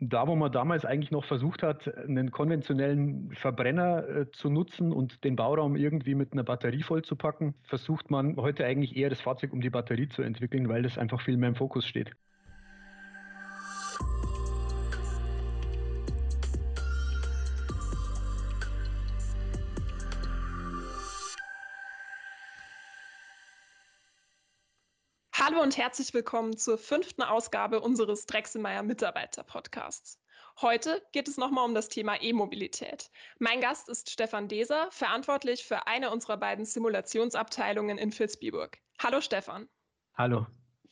da, wo man damals eigentlich noch versucht hat, einen konventionellen Verbrenner äh, zu nutzen und den Bauraum irgendwie mit einer Batterie vollzupacken, versucht man heute eigentlich eher das Fahrzeug um die Batterie zu entwickeln, weil das einfach viel mehr im Fokus steht. Hallo und herzlich willkommen zur fünften Ausgabe unseres Drechselmeier Mitarbeiter Podcasts. Heute geht es nochmal um das Thema E-Mobilität. Mein Gast ist Stefan Deser, verantwortlich für eine unserer beiden Simulationsabteilungen in Vilsbiburg. Hallo Stefan. Hallo.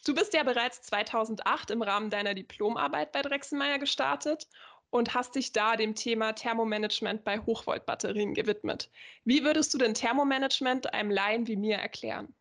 Du bist ja bereits 2008 im Rahmen deiner Diplomarbeit bei Drechselmeier gestartet und hast dich da dem Thema Thermomanagement bei Hochvoltbatterien gewidmet. Wie würdest du denn Thermomanagement einem Laien wie mir erklären?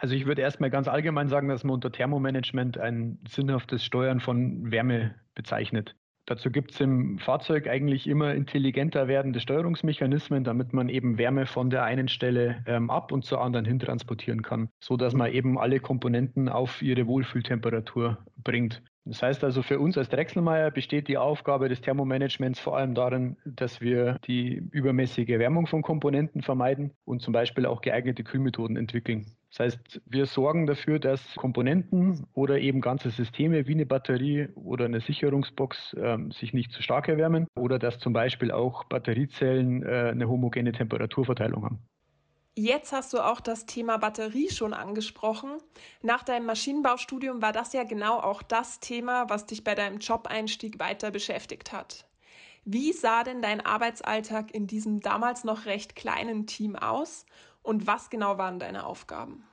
Also ich würde erstmal ganz allgemein sagen, dass man unter Thermomanagement ein sinnhaftes Steuern von Wärme bezeichnet. Dazu gibt es im Fahrzeug eigentlich immer intelligenter werdende Steuerungsmechanismen, damit man eben Wärme von der einen Stelle ähm, ab und zur anderen hin transportieren kann, so dass man eben alle Komponenten auf ihre Wohlfühltemperatur bringt. Das heißt also, für uns als Drechselmeier besteht die Aufgabe des Thermomanagements vor allem darin, dass wir die übermäßige Wärmung von Komponenten vermeiden und zum Beispiel auch geeignete Kühlmethoden entwickeln. Das heißt, wir sorgen dafür, dass Komponenten oder eben ganze Systeme wie eine Batterie oder eine Sicherungsbox äh, sich nicht zu stark erwärmen oder dass zum Beispiel auch Batteriezellen äh, eine homogene Temperaturverteilung haben. Jetzt hast du auch das Thema Batterie schon angesprochen. Nach deinem Maschinenbaustudium war das ja genau auch das Thema, was dich bei deinem Job-Einstieg weiter beschäftigt hat. Wie sah denn dein Arbeitsalltag in diesem damals noch recht kleinen Team aus und was genau waren deine Aufgaben?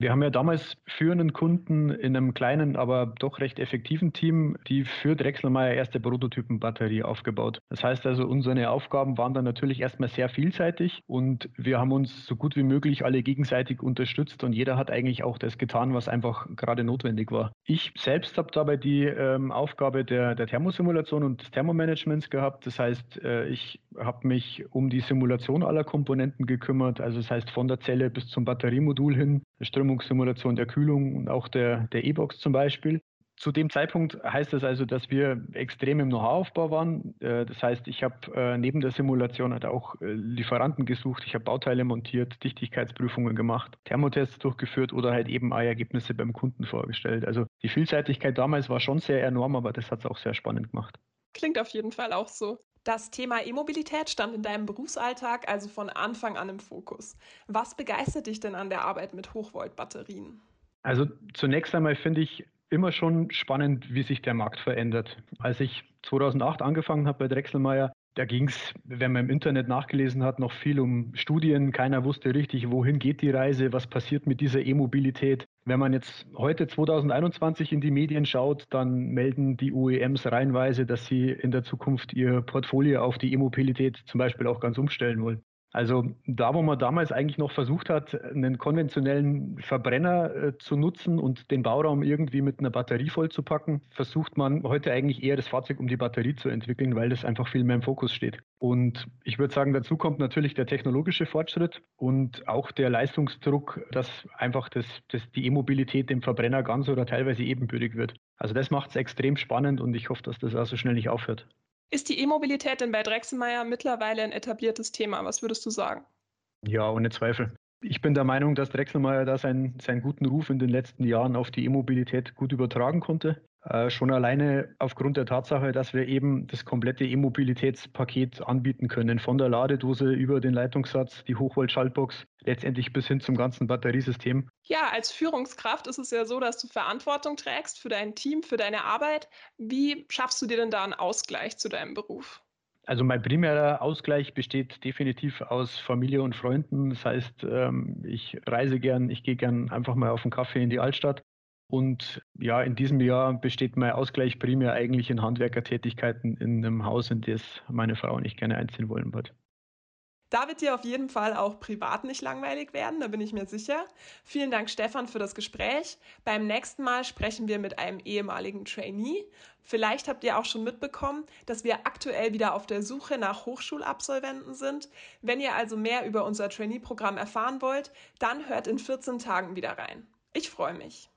Wir haben ja damals führenden Kunden in einem kleinen, aber doch recht effektiven Team, die für Drechselmeier erste Prototypenbatterie aufgebaut. Das heißt also, unsere Aufgaben waren dann natürlich erstmal sehr vielseitig und wir haben uns so gut wie möglich alle gegenseitig unterstützt und jeder hat eigentlich auch das getan, was einfach gerade notwendig war. Ich selbst habe dabei die ähm, Aufgabe der, der Thermosimulation und des Thermomanagements gehabt. Das heißt, äh, ich habe mich um die Simulation aller Komponenten gekümmert, also das heißt von der Zelle bis zum Batteriemodul hin, Strömungssimulation der Kühlung und auch der, der E-Box zum Beispiel. Zu dem Zeitpunkt heißt das also, dass wir extrem im Know-how-Aufbau waren. Äh, das heißt, ich habe äh, neben der Simulation halt auch äh, Lieferanten gesucht, ich habe Bauteile montiert, Dichtigkeitsprüfungen gemacht, Thermotests durchgeführt oder halt eben Ergebnisse beim Kunden vorgestellt. Also die Vielseitigkeit damals war schon sehr enorm, aber das hat es auch sehr spannend gemacht. Klingt auf jeden Fall auch so. Das Thema E-Mobilität stand in deinem Berufsalltag also von Anfang an im Fokus. Was begeistert dich denn an der Arbeit mit Hochvoltbatterien? Also zunächst einmal finde ich immer schon spannend, wie sich der Markt verändert. Als ich 2008 angefangen habe bei Drechselmeier, da ging es, wenn man im Internet nachgelesen hat, noch viel um Studien. Keiner wusste richtig, wohin geht die Reise, was passiert mit dieser E-Mobilität. Wenn man jetzt heute 2021 in die Medien schaut, dann melden die OEMs reihenweise, dass sie in der Zukunft ihr Portfolio auf die E-Mobilität zum Beispiel auch ganz umstellen wollen. Also da, wo man damals eigentlich noch versucht hat, einen konventionellen Verbrenner äh, zu nutzen und den Bauraum irgendwie mit einer Batterie vollzupacken, versucht man heute eigentlich eher das Fahrzeug um die Batterie zu entwickeln, weil das einfach viel mehr im Fokus steht. Und ich würde sagen, dazu kommt natürlich der technologische Fortschritt und auch der Leistungsdruck, dass einfach das, das die E-Mobilität dem Verbrenner ganz oder teilweise ebenbürtig wird. Also das macht es extrem spannend und ich hoffe, dass das auch so schnell nicht aufhört. Ist die E-Mobilität denn bei Drechselmeier mittlerweile ein etabliertes Thema? Was würdest du sagen? Ja, ohne Zweifel. Ich bin der Meinung, dass Drechselmeier da seinen, seinen guten Ruf in den letzten Jahren auf die E-Mobilität gut übertragen konnte. Äh, schon alleine aufgrund der Tatsache, dass wir eben das komplette E-Mobilitätspaket anbieten können, von der Ladedose über den Leitungssatz, die Hochvolt-Schaltbox, letztendlich bis hin zum ganzen Batteriesystem. Ja, als Führungskraft ist es ja so, dass du Verantwortung trägst für dein Team, für deine Arbeit. Wie schaffst du dir denn da einen Ausgleich zu deinem Beruf? Also mein primärer Ausgleich besteht definitiv aus Familie und Freunden. Das heißt, ähm, ich reise gern, ich gehe gern einfach mal auf einen Kaffee in die Altstadt. Und ja, in diesem Jahr besteht mein Ausgleich primär eigentlich in Handwerkertätigkeiten in einem Haus, in das meine Frau nicht gerne einziehen wollen wird. Da wird dir auf jeden Fall auch privat nicht langweilig werden, da bin ich mir sicher. Vielen Dank, Stefan, für das Gespräch. Beim nächsten Mal sprechen wir mit einem ehemaligen Trainee. Vielleicht habt ihr auch schon mitbekommen, dass wir aktuell wieder auf der Suche nach Hochschulabsolventen sind. Wenn ihr also mehr über unser Trainee-Programm erfahren wollt, dann hört in 14 Tagen wieder rein. Ich freue mich.